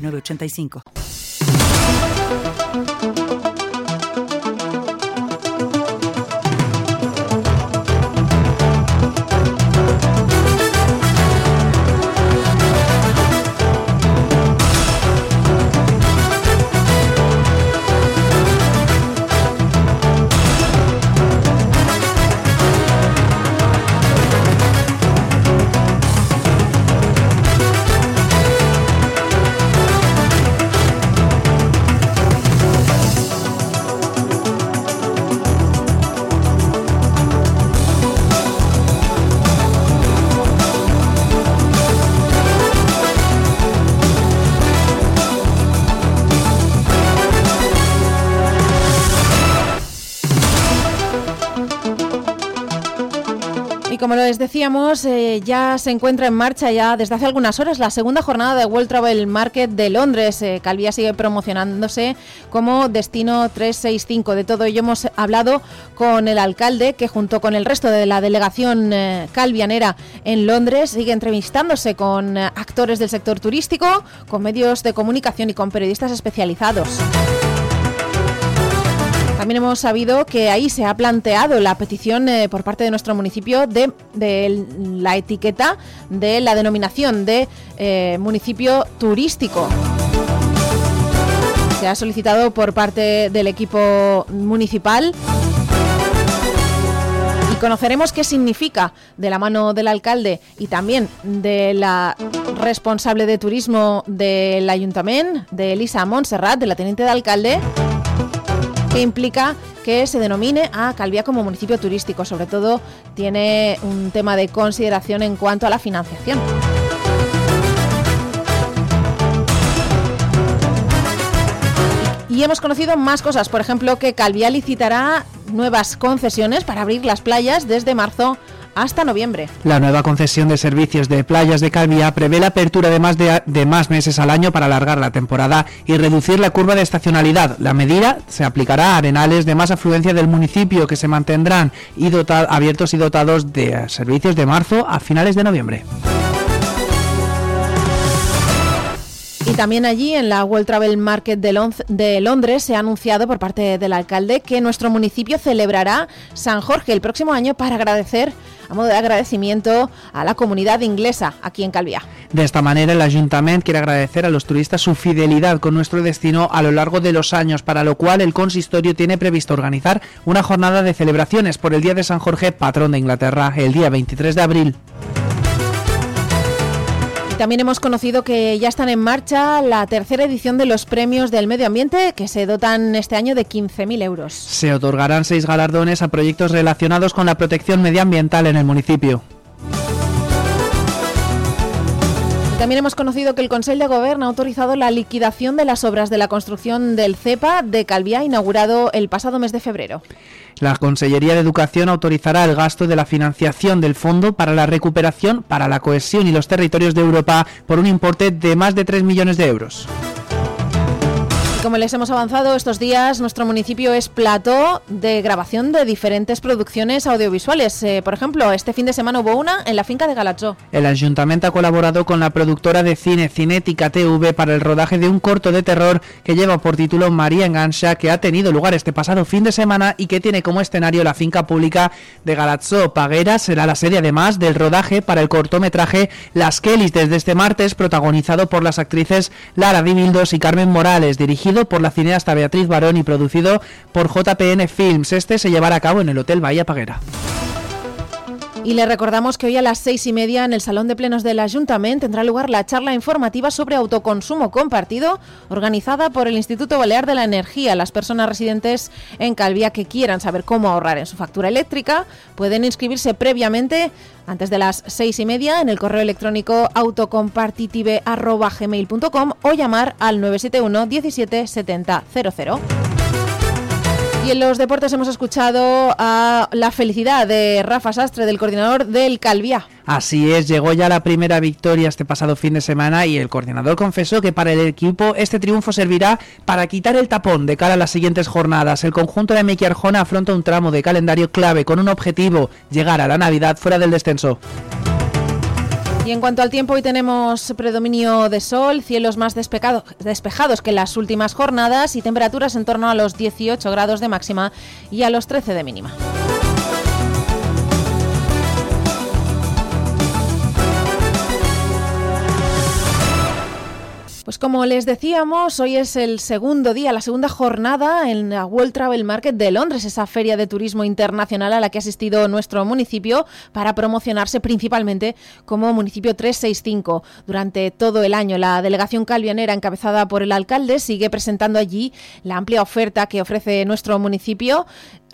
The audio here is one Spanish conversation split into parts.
985. Decíamos, eh, ya se encuentra en marcha ya desde hace algunas horas la segunda jornada de World Travel Market de Londres. Eh, Calvía sigue promocionándose como destino 365. De todo ello hemos hablado con el alcalde, que junto con el resto de la delegación eh, calvianera en Londres sigue entrevistándose con actores del sector turístico, con medios de comunicación y con periodistas especializados. También hemos sabido que ahí se ha planteado la petición eh, por parte de nuestro municipio de, la etiqueta de la denominación de eh, municipio turístico. Se ha solicitado por parte del equipo municipal y conoceremos qué significa de la mano del alcalde y también de la responsable de turismo del ayuntamiento, de Elisa Montserrat, de la teniente de alcalde que implica que se denomine a Calvía como municipio turístico. Sobre todo tiene un tema de consideración en cuanto a la financiación. Y hemos conocido más cosas, por ejemplo, que Calvía licitará nuevas concesiones para abrir las playas desde marzo hasta noviembre. La nueva concesión de servicios de playas de Calvia prevé la apertura de más, de, más meses al año para alargar la temporada y reducir la curva de estacionalidad. La medida se aplicará a arenales de más afluencia del municipio que se mantendrán y abiertos y dotados de servicios de marzo a finales de noviembre. También allí en la World Travel Market de, Londres se ha anunciado por parte del alcalde que nuestro municipio celebrará San Jorge el próximo año para agradecer a modo de agradecimiento a la comunidad inglesa aquí en Calvia. De esta manera, el ayuntamiento quiere agradecer a los turistas su fidelidad con nuestro destino a lo largo de los años, para lo cual el consistorio tiene previsto organizar una jornada de celebraciones por el Día de San Jorge, patrón de Inglaterra, el día 23 de abril. También hemos conocido que ya están en marcha la tercera edición de los premios del medio ambiente que se dotan este año de 15.000 euros. Se otorgarán seis galardones a proyectos relacionados con la protección medioambiental en el municipio. También hemos conocido que el Consejo de Gobierno ha autorizado la liquidación de las obras de la construcción del CEPA de Calviá, inaugurado el pasado mes de febrero. La Consellería de Educación autorizará el gasto de la financiación del Fondo para la Recuperación, para la Cohesión y los Territorios de Europa por un importe de más de 3 millones de euros. Como les hemos avanzado estos días, nuestro municipio es plató de grabación de diferentes producciones audiovisuales. Eh, por ejemplo, este fin de semana hubo una en la finca de Galatzó. El ayuntamiento ha colaborado con la productora de cine Cinética TV para el rodaje de un corto de terror que lleva por título María Engancha, que ha tenido lugar este pasado fin de semana y que tiene como escenario la finca pública de Galatzó. Paguera será la serie además del rodaje para el cortometraje Las Kellys desde este martes, protagonizado por las actrices Lara Dibildos y Carmen Morales, dirigido por la cineasta Beatriz Barón y producido por JPN Films. Este se llevará a cabo en el Hotel Bahía Paguera. Y le recordamos que hoy a las seis y media en el Salón de Plenos del Ayuntamiento tendrá lugar la charla informativa sobre autoconsumo compartido organizada por el Instituto Balear de la Energía. Las personas residentes en Calvía que quieran saber cómo ahorrar en su factura eléctrica pueden inscribirse previamente antes de las seis y media en el correo electrónico autocompartitive.gmail.com o llamar al 971 17 70 00. Y en los deportes hemos escuchado a la felicidad de Rafa Sastre, del coordinador del Calvia. Así es, llegó ya la primera victoria este pasado fin de semana y el coordinador confesó que para el equipo este triunfo servirá para quitar el tapón de cara a las siguientes jornadas. El conjunto de Miki Arjona afronta un tramo de calendario clave con un objetivo, llegar a la Navidad fuera del descenso. Y en cuanto al tiempo, hoy tenemos predominio de sol, cielos más despejados que las últimas jornadas y temperaturas en torno a los 18 grados de máxima y a los 13 de mínima. Pues como les decíamos, hoy es el segundo día, la segunda jornada en la World Travel Market de Londres, esa feria de turismo internacional a la que ha asistido nuestro municipio para promocionarse principalmente como municipio 365. Durante todo el año, la delegación calvianera encabezada por el alcalde sigue presentando allí la amplia oferta que ofrece nuestro municipio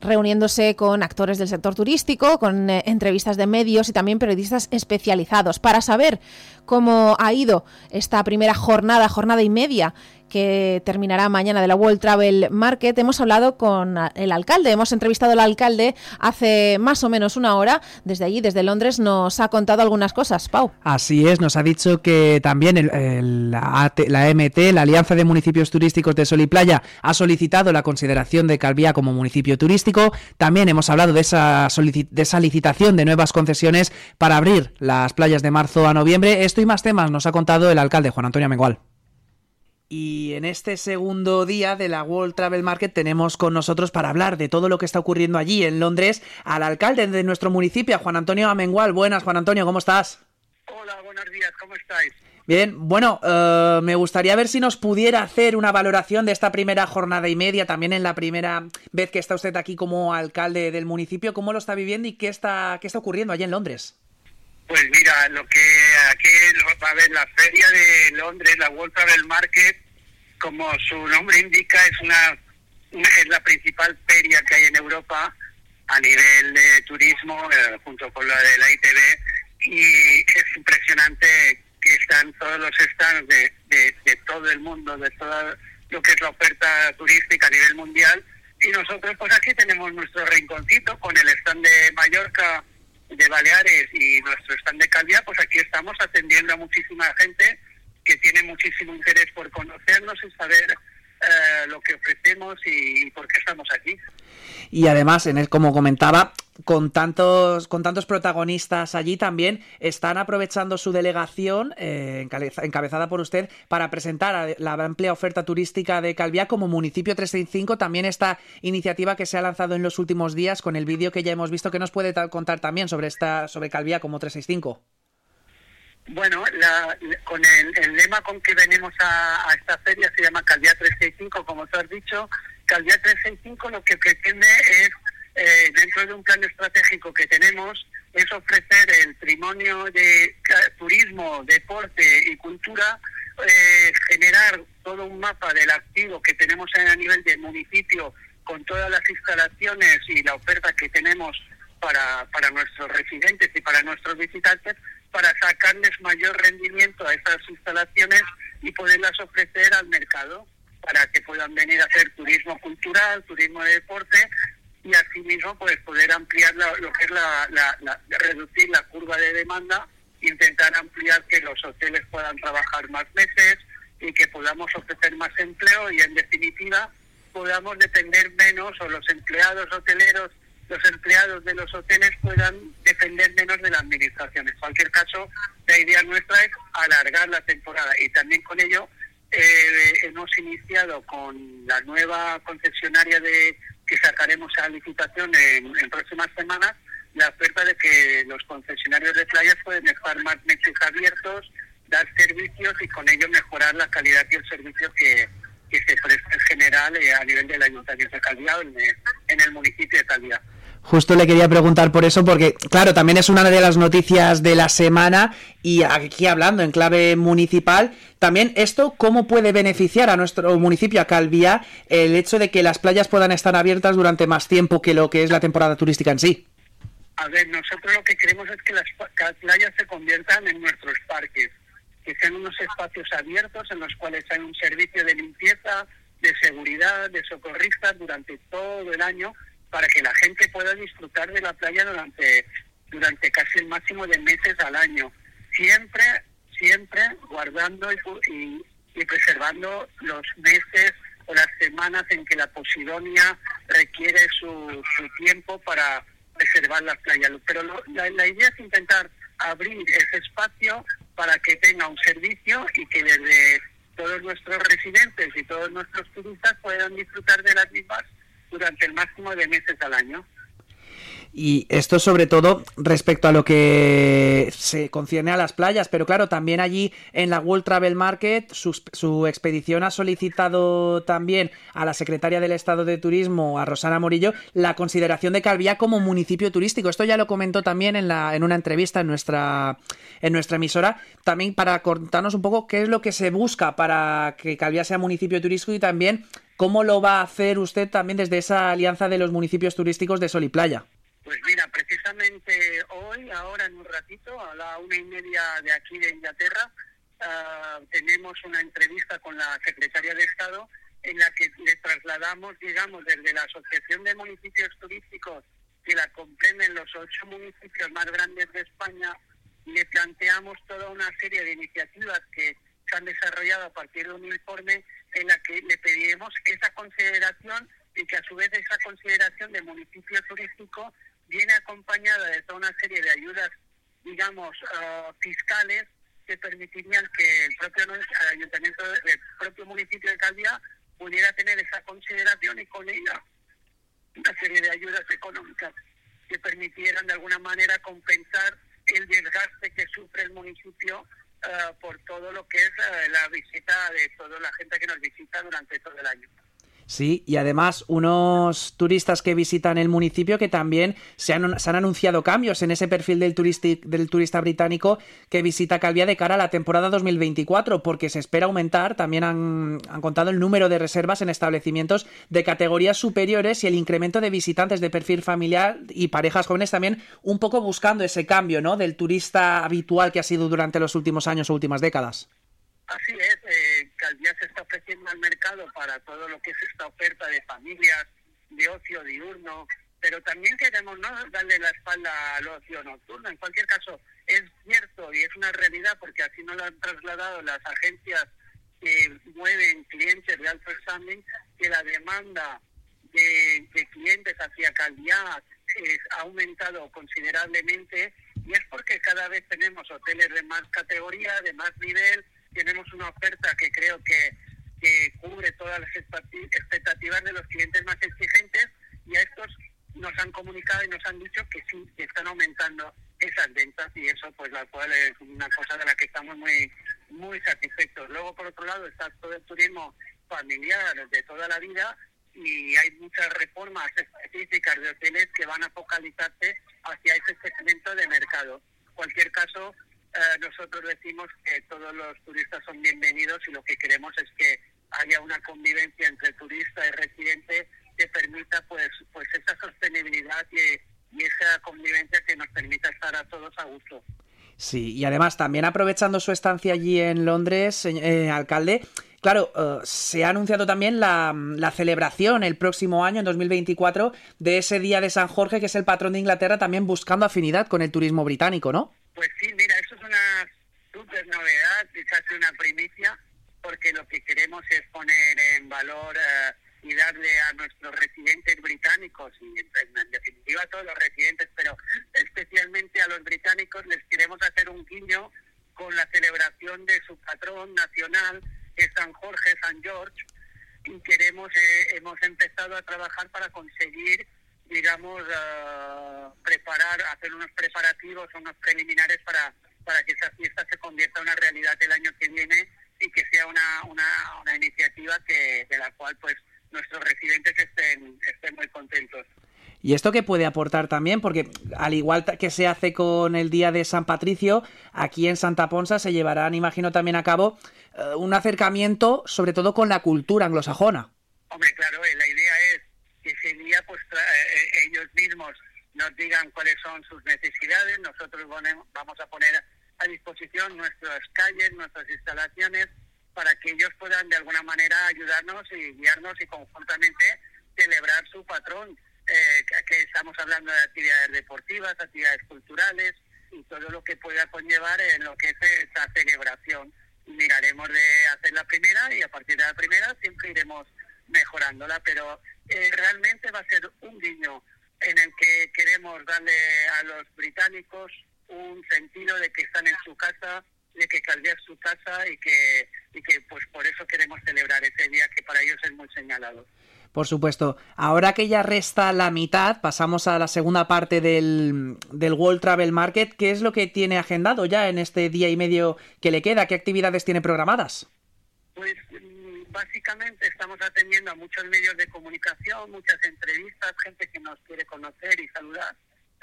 reuniéndose con actores del sector turístico, con eh, entrevistas de medios y también periodistas especializados para saber cómo ha ido esta primera jornada, jornada y media que terminará mañana de la World Travel Market, hemos hablado con el alcalde, hemos entrevistado al alcalde hace más o menos una hora, desde allí, desde Londres, nos ha contado algunas cosas, Pau. Así es, nos ha dicho que también la, MT, la Alianza de Municipios Turísticos de Sol y Playa, ha solicitado la consideración de Calvía como municipio turístico, también hemos hablado de esa, de esa licitación de nuevas concesiones para abrir las playas de marzo a noviembre, esto y más temas nos ha contado el alcalde Juan Antonio Mengual. Y en este segundo día de la World Travel Market tenemos con nosotros para hablar de todo lo que está ocurriendo allí en Londres al alcalde de nuestro municipio, Juan Antonio Amengual. Buenas, Juan Antonio, ¿cómo estás? Hola, buenos días, ¿cómo estáis? Bien, bueno, eh, me gustaría ver si nos pudiera hacer una valoración de esta primera jornada y media, también en la primera vez que está usted aquí como alcalde del municipio, cómo lo está viviendo y qué está, qué está ocurriendo allí en Londres. Pues mira, lo que aquí va a ver la feria de Londres, la World Travel Market, como su nombre indica, es una, es la principal feria que hay en Europa a nivel de turismo, eh, junto con la de la ITV, y es impresionante que están todos los stands de, de, todo el mundo, de todo lo que es la oferta turística a nivel mundial, y nosotros pues aquí tenemos nuestro rinconcito con el stand de Mallorca de Baleares y nuestro stand de Calvia, pues aquí estamos atendiendo a muchísima gente que tiene muchísimo interés por conocernos y saber eh, lo que ofrecemos y, por qué estamos aquí. Y además, en el, como comentaba, con tantos, con tantos protagonistas allí también están aprovechando su delegación, eh, encabezada por usted, para presentar la amplia oferta turística de Calviá como municipio 365. También esta iniciativa que se ha lanzado en los últimos días con el vídeo que ya hemos visto, que nos puede contar también sobre esta sobre Calviá como 365. Bueno, con el, lema con que venimos a, esta feria se llama Calviá 365, como tú has dicho. Calviá 365 lo que pretende es eh, dentro de un plan estratégico que tenemos, es ofrecer el patrimonio de turismo, deporte y cultura, eh, generar todo un mapa del activo que tenemos a nivel del municipio con todas las instalaciones y la oferta que tenemos para, para nuestros residentes y para nuestros visitantes, para sacarles mayor rendimiento a esas instalaciones y poderlas ofrecer al mercado para que puedan venir a hacer turismo cultural, turismo de deporte y asimismo pues poder ampliar lo que es la, reducir la curva de demanda intentar ampliar que los hoteles puedan trabajar más meses y que podamos ofrecer más empleo y en definitiva podamos depender menos o los empleados hoteleros los empleados de los hoteles puedan depender menos de la administración. En cualquier caso, la idea nuestra es alargar la temporada y también con ello eh, hemos iniciado con la nueva concesionaria de que sacaremos a licitación en, próximas semanas, la oferta de que los concesionarios de playas pueden estar más meses abiertos, dar servicios y con ello mejorar la calidad y el servicio que, se presta en general eh, a nivel del Ayuntamiento de Calvidad en, en el municipio de Calvidad. Justo le quería preguntar por eso, porque, claro, también es una de las noticias de la semana y aquí hablando en clave municipal, también esto, ¿cómo puede beneficiar a nuestro municipio, a Calvía, el hecho de que las playas puedan estar abiertas durante más tiempo que lo que es la temporada turística en sí? A ver, nosotros lo que queremos es que las playas se conviertan en nuestros parques, que sean unos espacios abiertos en los cuales hay un servicio de limpieza, de seguridad, de socorristas durante todo el año para que la gente pueda disfrutar de la playa durante, durante casi el máximo de meses al año. Siempre, siempre guardando y, preservando los meses o las semanas en que la Posidonia requiere su, su tiempo para preservar las playas. Pero la, la, idea es intentar abrir ese espacio para que tenga un servicio y que desde todos nuestros residentes y todos nuestros turistas puedan disfrutar de las mismas durante el máximo de meses al año. Y esto sobre todo respecto a lo que se concierne a las playas, pero claro, también allí en la World Travel Market su, expedición ha solicitado también a la secretaria del Estado de Turismo, a Rosana Morillo, la consideración de Calvía como municipio turístico. Esto ya lo comentó también en, la, en una entrevista en nuestra, en nuestra emisora, también para contarnos un poco qué es lo que se busca para que Calvía sea municipio turístico y también cómo lo va a hacer usted también desde esa alianza de los municipios turísticos de Sol y Playa. Pues mira, precisamente hoy, ahora en un ratito, a la una y media de aquí de Inglaterra, ah, tenemos una entrevista con la secretaria de Estado en la que le trasladamos, digamos, desde la Asociación de Municipios Turísticos, que la comprenden los ocho municipios más grandes de España, le planteamos toda una serie de iniciativas que se han desarrollado a partir de un informe en la que le pedimos esa consideración y que a su vez esa consideración de municipio turístico viene acompañada de toda una serie de ayudas, digamos, uh, fiscales que permitirían que el propio ayuntamiento, el propio municipio de Calvia pudiera tener esa consideración y con ella una serie de ayudas económicas que permitieran de alguna manera compensar el desgaste que sufre el municipio uh, por todo lo que es uh, la visita de toda la gente que nos visita durante todo el año. Sí, y además unos turistas que visitan el municipio que también se han, han anunciado cambios en ese perfil del, turista británico que visita Calvia de cara a la temporada 2024, porque se espera aumentar, también han, han contado el número de reservas en establecimientos de categorías superiores y el incremento de visitantes de perfil familiar y parejas jóvenes también un poco buscando ese cambio ¿no? del turista habitual que ha sido durante los últimos años o últimas décadas. Así es, eh, Calvia se está al mercado para todo lo que es esta oferta de familias, de ocio diurno, pero también queremos no darle la espalda al ocio nocturno. En cualquier caso, es cierto y es una realidad porque así nos lo han trasladado las agencias que mueven clientes de alto standing, que la demanda de, clientes hacia Calviá ha aumentado considerablemente y es porque cada vez tenemos hoteles de más categoría, de más nivel, tenemos una oferta que creo que, que cubre todas las expectativas de los clientes más exigentes y a estos nos han comunicado y nos han dicho que sí, que están aumentando esas ventas y eso pues la cual es una cosa de la que estamos muy muy satisfechos. Luego por otro lado está todo el turismo familiar de toda la vida y hay muchas reformas específicas de hoteles que van a focalizarse hacia ese segmento de mercado. En cualquier caso, eh, nosotros decimos que todos los turistas son bienvenidos y lo que queremos es que haya una convivencia entre turista y residente que permita pues pues esa sostenibilidad y, y esa convivencia que nos permita estar a todos a gusto. Sí, y además también aprovechando su estancia allí en Londres, eh, alcalde, claro, uh, se ha anunciado también la, la, celebración el próximo año, en 2024, de ese Día de San Jorge, que es el patrón de Inglaterra, también buscando afinidad con el turismo británico, ¿no? Pues sí, mira, una súper novedad, quizás una primicia, porque lo que queremos es poner en valor uh, y darle a nuestros residentes británicos, y en, definitiva a todos los residentes, pero especialmente a los británicos, les queremos hacer un guiño con la celebración de su patrón nacional, que es San Jorge, San George, y queremos, eh, hemos empezado a trabajar para conseguir digamos, uh, preparar, hacer unos preparativos, unos preliminares para, para que esa fiesta se convierta en una realidad el año que viene y que sea una, una, una iniciativa que de la cual pues nuestros residentes estén, estén muy contentos. ¿Y esto qué puede aportar también? Porque al igual que se hace con el Día de San Patricio, aquí en Santa Ponsa se llevarán, imagino, también a cabo eh, un acercamiento, sobre todo con la cultura anglosajona. Hombre, claro, eh, la idea es que ese día pues eh, ellos mismos nos digan cuáles son sus necesidades, nosotros vamos a poner a disposición nuestras calles, nuestras instalaciones, para que ellos puedan de alguna manera ayudarnos y guiarnos y conjuntamente celebrar su patrón eh, que estamos hablando de actividades deportivas, actividades culturales y todo lo que pueda conllevar en lo que es esa celebración. Miraremos de hacer la primera y a partir de la primera siempre iremos mejorándola, pero eh, realmente va a ser un guiño en el que queremos darle a los británicos un sentido de que están en su casa, de que Caldea es su casa y que, y que pues por eso queremos celebrar ese día que para ellos es muy señalado. Por supuesto. Ahora que ya resta la mitad, pasamos a la segunda parte del, del World Travel Market. ¿Qué es lo que tiene agendado ya en este día y medio que le queda? ¿Qué actividades tiene programadas? Pues mm, básicamente estamos atendiendo a muchos medios de comunicación, muchas entrevistas, gente que nos quiere conocer y saludar.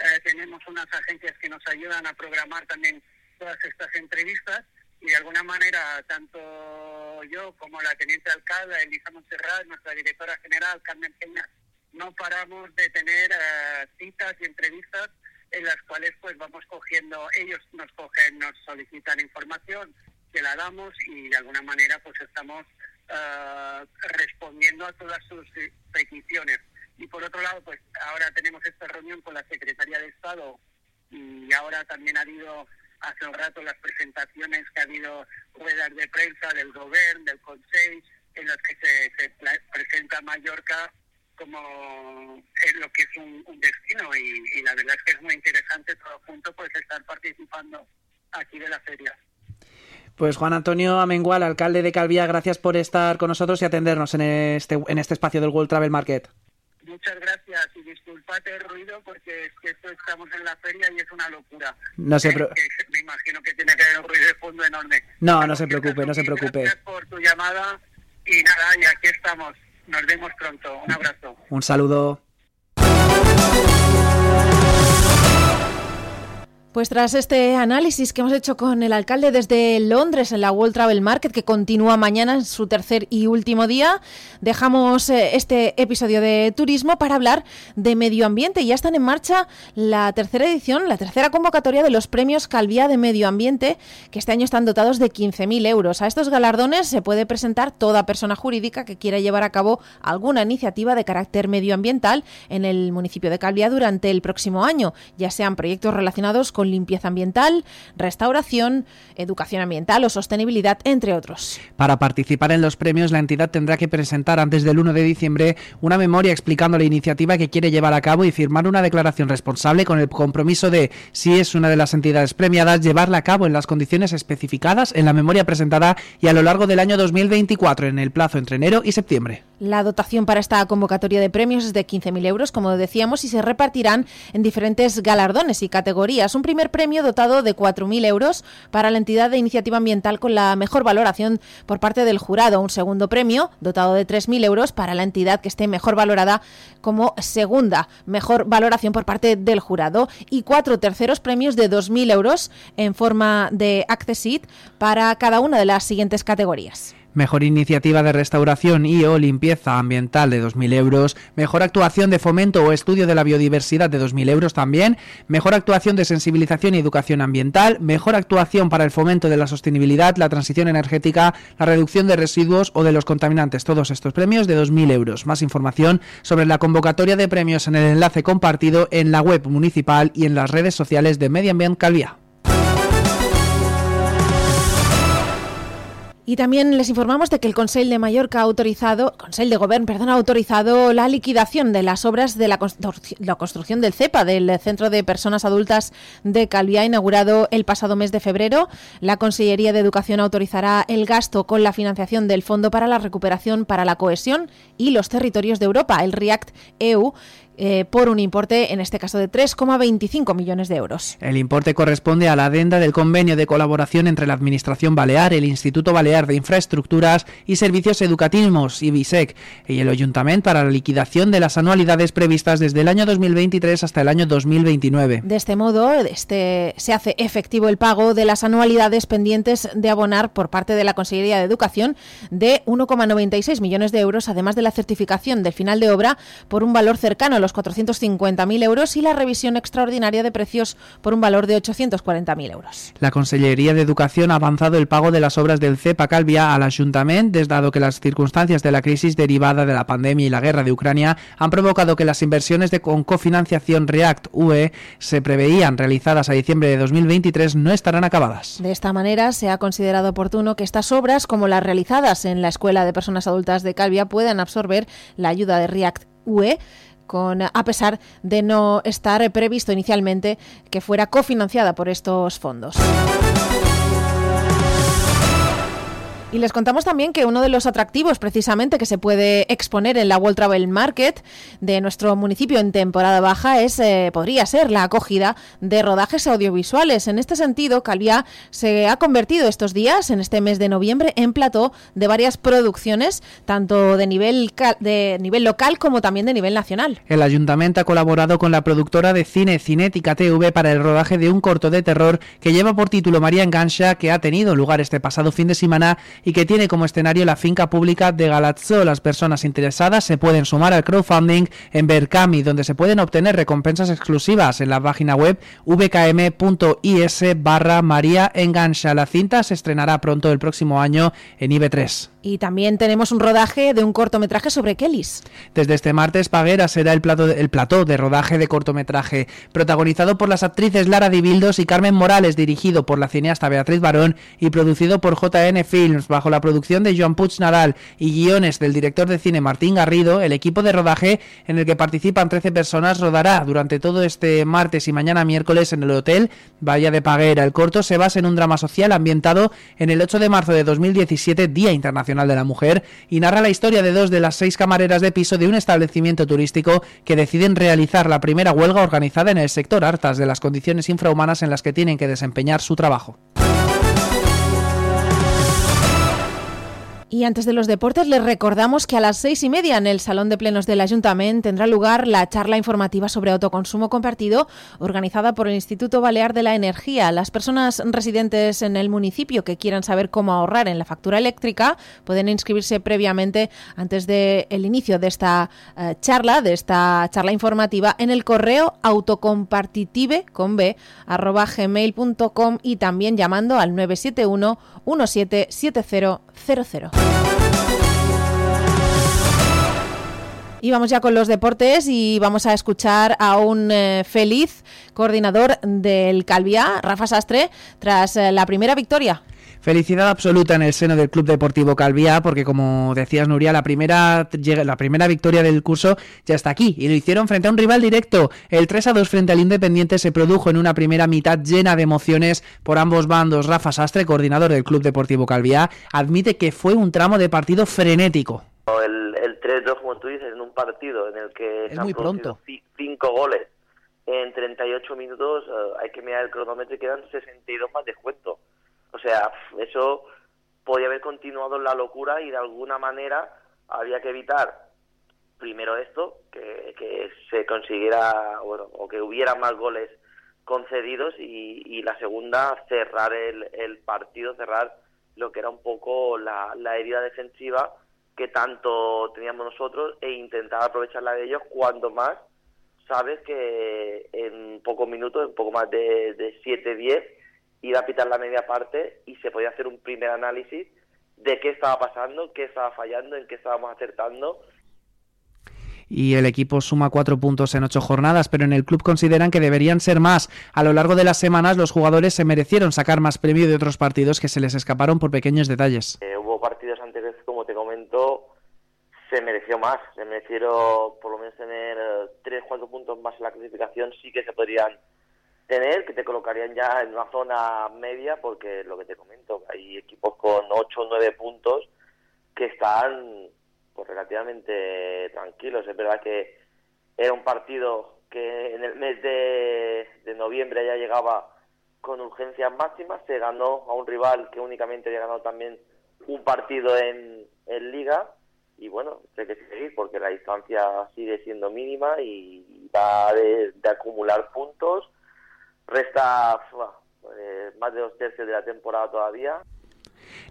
Eh, tenemos unas agencias que nos ayudan a programar también todas estas entrevistas y de alguna manera tanto yo como la teniente alcalde Elisa Montserrat, nuestra directora general Carmen Peña, no paramos de tener eh, citas y entrevistas en las cuales pues vamos cogiendo, ellos nos cogen, nos solicitan información, que la damos y de alguna manera pues estamos eh, respondiendo a todas sus peticiones. Y por otro lado, pues ahora tenemos esta reunión con la Secretaría de Estado y ahora también ha habido hace un rato las presentaciones que ha habido ruedas de prensa del gobierno, del Consejo, en las que se, presenta Mallorca como es lo que es un, destino y, la verdad es que es muy interesante todo junto pues estar participando aquí de la feria. Pues Juan Antonio Amengual, alcalde de Calvía, gracias por estar con nosotros y atendernos en este, en este espacio del World Travel Market. Muchas gracias y disculpate el ruido porque es que esto estamos en la feria y es una locura. No se eh, Me imagino que tiene que haber un ruido de fondo enorme. No, no se preocupe, no se preocupe. Gracias por tu llamada y nada, y aquí estamos. Nos vemos pronto. Un abrazo. Un saludo. Pues tras este análisis que hemos hecho con el alcalde desde Londres en la World Travel Market, que continúa mañana en su tercer y último día, dejamos eh, este episodio de turismo para hablar de medio ambiente. Ya están en marcha la tercera edición, la tercera convocatoria de los premios Calvía de Medio Ambiente, que este año están dotados de 15.000 euros. A estos galardones se puede presentar toda persona jurídica que quiera llevar a cabo alguna iniciativa de carácter medioambiental en el municipio de Calvía durante el próximo año, ya sean proyectos relacionados con limpieza ambiental, restauración, educación ambiental o sostenibilidad, entre otros. Para participar en los premios, la entidad tendrá que presentar antes del 1 de diciembre una memoria explicando la iniciativa que quiere llevar a cabo y firmar una declaración responsable con el compromiso de, si es una de las entidades premiadas, llevarla a cabo en las condiciones especificadas en la memoria presentada y a lo largo del año 2024, en el plazo entre enero y septiembre. La dotación para esta convocatoria de premios es de 15.000 euros, como decíamos, y se repartirán en diferentes galardones y categorías. Un primer premio dotado de 4.000 euros para la entidad de iniciativa ambiental con la mejor valoración por parte del jurado. Un segundo premio dotado de 3.000 euros para la entidad que esté mejor valorada como segunda mejor valoración por parte del jurado. Y cuatro terceros premios de 2.000 euros en forma de Accessit para cada una de las siguientes categorías. Mejor iniciativa de restauración y o limpieza ambiental de 2.000 euros. Mejor actuación de fomento o estudio de la biodiversidad de 2.000 euros también. Mejor actuación de sensibilización y educación ambiental. Mejor actuación para el fomento de la sostenibilidad, la transición energética, la reducción de residuos o de los contaminantes. Todos estos premios de 2.000 euros. Más información sobre la convocatoria de premios en el enlace compartido en la web municipal y en las redes sociales de Medio Ambiente Calvía. Y también les informamos de que el Consell de Mallorca ha autorizado, Consell de Gobierno, perdón, ha autorizado la liquidación de las obras de la, construcción del CEPA, del Centro de Personas Adultas de Calviá, inaugurado el pasado mes de febrero. La Consellería de Educación autorizará el gasto con la financiación del Fondo para la Recuperación para la Cohesión y los Territorios de Europa, el REACT EU, eh, por un importe, en este caso, de 3,25 millones de euros. El importe corresponde a la adenda del convenio de colaboración entre la Administración Balear, el Instituto Balear de Infraestructuras y Servicios Educativos, IBISEC, y el Ayuntamiento para la liquidación de las anualidades previstas desde el año 2023 hasta el año 2029. De este modo, este, se hace efectivo el pago de las anualidades pendientes de abonar por parte de la Consejería de Educación de 1,96 millones de euros, además de la certificación del final de obra por un valor cercano a los 450.000 euros y la revisión extraordinaria de precios por un valor de 840.000 euros. La Consellería de Educación ha avanzado el pago de las obras del CEPA Calvia al Ayuntamiento, dado que las circunstancias de la crisis derivada de la pandemia y la guerra de Ucrania han provocado que las inversiones de con cofinanciación REACT UE se preveían realizadas a diciembre de 2023 no estarán acabadas. De esta manera, se ha considerado oportuno que estas obras, como las realizadas en la Escuela de Personas Adultas de Calvia, puedan absorber la ayuda de REACT UE con, a pesar de no estar previsto inicialmente que fuera cofinanciada por estos fondos. Y les contamos también que uno de los atractivos precisamente que se puede exponer en la World Travel Market de nuestro municipio en temporada baja es eh, podría ser la acogida de rodajes audiovisuales. En este sentido, Calvia se ha convertido estos días, en este mes de noviembre, en plató de varias producciones, tanto de nivel, de nivel local como también de nivel nacional. El ayuntamiento ha colaborado con la productora de cine Cinética TV para el rodaje de un corto de terror que lleva por título María Engancha, que ha tenido lugar este pasado fin de semana y que tiene como escenario la finca pública de Galazzo. Las personas interesadas se pueden sumar al crowdfunding en Berkami, donde se pueden obtener recompensas exclusivas en la página web vkm.is barra María Engancha. La cinta se estrenará pronto el próximo año en IB3. Y también tenemos un rodaje de un cortometraje sobre Kellys. Desde este martes, Paguera será el, plato el plató de rodaje de cortometraje, protagonizado por las actrices Lara Dibildos y Carmen Morales, dirigido por la cineasta Beatriz Barón y producido por JN Films, bajo la producción de Joan Puig Nadal y guiones del director de cine Martín Garrido. El equipo de rodaje, en el que participan 13 personas, rodará durante todo este martes y mañana miércoles en el Hotel Bahía de Paguera. El corto se basa en un drama social ambientado en el 8 de marzo de 2017, Día Internacional de la Mujer, y narra la historia de dos de las seis camareras de piso de un establecimiento turístico que deciden realizar la primera huelga organizada en el sector hartas de las condiciones infrahumanas en las que tienen que desempeñar su trabajo. Y antes de los deportes, les recordamos que a las seis y media en el Salón de Plenos del Ayuntamiento tendrá lugar la charla informativa sobre autoconsumo compartido organizada por el Instituto Balear de la Energía. Las personas residentes en el municipio que quieran saber cómo ahorrar en la factura eléctrica pueden inscribirse previamente antes del inicio de esta eh, charla, de esta charla informativa, en el correo autocompartitive con b arroba gmail.com y también llamando al 971 177000. Y vamos ya con los deportes y vamos a escuchar a un eh, feliz coordinador del Calvia, Rafa Sastre, tras eh, la primera victoria. Felicidad absoluta en el seno del Club Deportivo Calvía, porque como decías Nuria, la primera, la primera victoria del curso ya está aquí y lo hicieron frente a un rival directo. El 3 a 2 frente al Independiente se produjo en una primera mitad llena de emociones por ambos bandos. Rafa Sastre, coordinador del Club Deportivo Calvía, admite que fue un tramo de partido frenético. El, el 3-2, como tú dices, en un partido en el que es muy pronto. cinco goles en 38 minutos, uh, hay que mirar el cronómetro y quedan 62 más de cuento. O sea, eso podía haber continuado la locura y de alguna manera había que evitar primero esto, que, que se consiguiera, bueno, o que hubiera más goles concedidos y, y la segunda, cerrar el, el, partido, cerrar lo que era un poco la, la herida defensiva que tanto teníamos nosotros e intentar aprovecharla de ellos cuando más sabes que en pocos minutos, en poco más de, de 7-10, iba a pitar la media parte y se podía hacer un primer análisis de qué estaba pasando, qué estaba fallando, en qué estábamos acertando y el equipo suma cuatro puntos en ocho jornadas, pero en el club consideran que deberían ser más. A lo largo de las semanas los jugadores se merecieron sacar más premio de otros partidos que se les escaparon por pequeños detalles. Eh, hubo partidos anteriores, como te comento, se mereció más, se merecieron por lo menos tener tres, cuatro puntos más en la clasificación, sí que se podrían tener, que te colocarían ya en una zona media, porque lo que te comento, hay equipos con ocho o nueve puntos que están pues relativamente tranquilos. Es verdad que Era un partido que en el mes de, noviembre ya llegaba con urgencias máximas, se ganó a un rival que únicamente había ganado también un partido en, en liga y bueno, hay que seguir porque la distancia sigue siendo mínima y va de acumular puntos. Resta eh, más de dos tercios de la temporada todavía.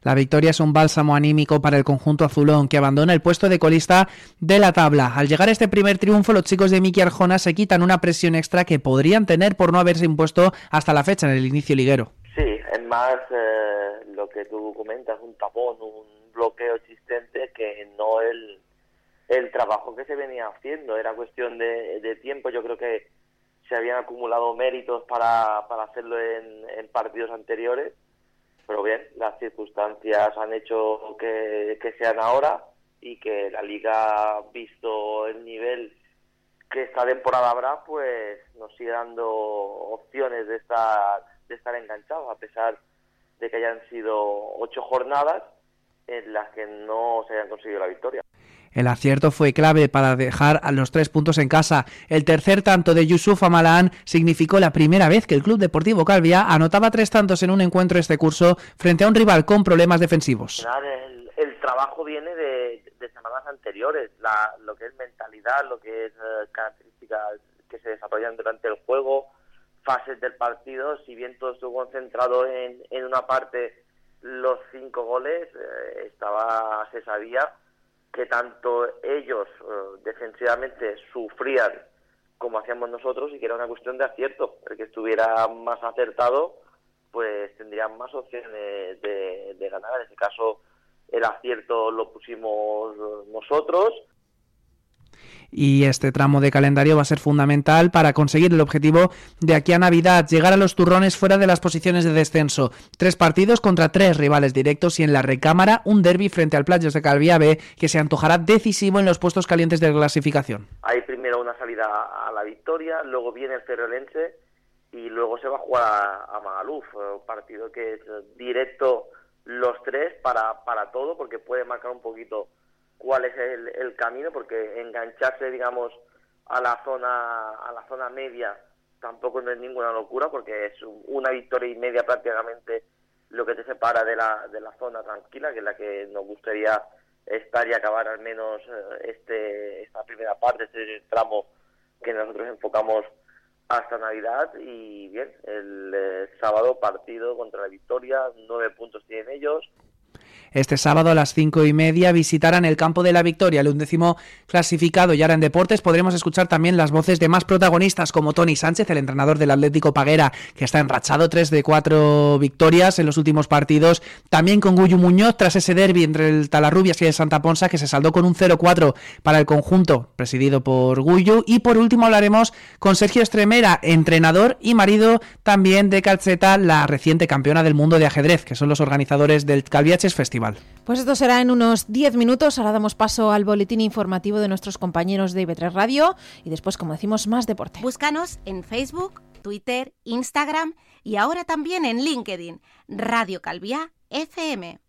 La victoria es un bálsamo anímico para el conjunto azulón, que abandona el puesto de colista de la tabla. Al llegar a este primer triunfo, los chicos de Miki Arjona se quitan una presión extra que podrían tener por no haberse impuesto hasta la fecha en el inicio liguero. Sí, es más eh, lo que tú comentas, un tapón, un bloqueo existente que no el, el trabajo que se venía haciendo. Era cuestión de, de tiempo. Yo creo que se habían acumulado méritos para, para hacerlo en, en partidos anteriores pero bien, las circunstancias han hecho que, que sean ahora y que la liga, visto el nivel que esta temporada habrá, pues nos sigue dando opciones de estar, de estar enganchados, a pesar de que hayan sido ocho jornadas en las que no se hayan conseguido la victoria. El acierto fue clave para dejar a los tres puntos en casa. El tercer tanto de Yusuf Amalan significó la primera vez que el Club Deportivo Calvia anotaba tres tantos en un encuentro este curso frente a un rival con problemas defensivos. El, trabajo viene de, semanas anteriores, la, lo que es mentalidad, lo que es uh, características que se desarrollan durante el juego, fases del partido, si bien todo estuvo concentrado en, en una parte, los cinco goles, eh, estaba, se sabía que tanto ellos uh, defensivamente sufrían como hacíamos nosotros y que era una cuestión de acierto. El que estuviera más acertado, pues tendrían más opciones de, de ganar. En ese caso, el acierto lo pusimos nosotros y este tramo de calendario va a ser fundamental para conseguir el objetivo de aquí a Navidad, llegar a los turrones fuera de las posiciones de descenso. Tres partidos contra tres rivales directos y en la recámara un derby frente al Playos de Calvía B que se antojará decisivo en los puestos calientes de clasificación. Hay primero una salida a la victoria, luego viene el Ferrolense y luego se va a jugar a, Magaluf, un partido que es directo los tres para, para todo porque puede marcar un poquito cuál es el, camino, porque engancharse, digamos, a la zona a la zona media tampoco no es ninguna locura, porque es una victoria y media prácticamente lo que te separa de la, de la zona tranquila, que es la que nos gustaría estar y acabar al menos eh, este esta primera parte, este tramo que nosotros enfocamos hasta Navidad. Y bien, el eh, sábado partido contra la Victoria, nueve puntos tienen ellos, este sábado a las cinco y media visitarán el campo de la Victoria, el undécimo clasificado. Y ahora en deportes podremos escuchar también las voces de más protagonistas como Tony Sánchez, el entrenador del Atlético Paguera, que está enrachado tres de cuatro victorias en los últimos partidos. También con Guyu Muñoz tras ese derby entre el Talarrubias y el Santa Ponsa que se saldó con un 0-4 para el conjunto presidido por Guyu. Y por último hablaremos con Sergio Estremera, entrenador y marido también de Calceta, la reciente campeona del mundo de ajedrez, que son los organizadores del Calviaches Festival. Pues esto será en unos 10 minutos. Ahora damos paso al boletín informativo de nuestros compañeros de IB3 Radio y después, como decimos, más deporte. Búscanos en Facebook, Twitter, Instagram y ahora también en LinkedIn. Radio Calvía FM.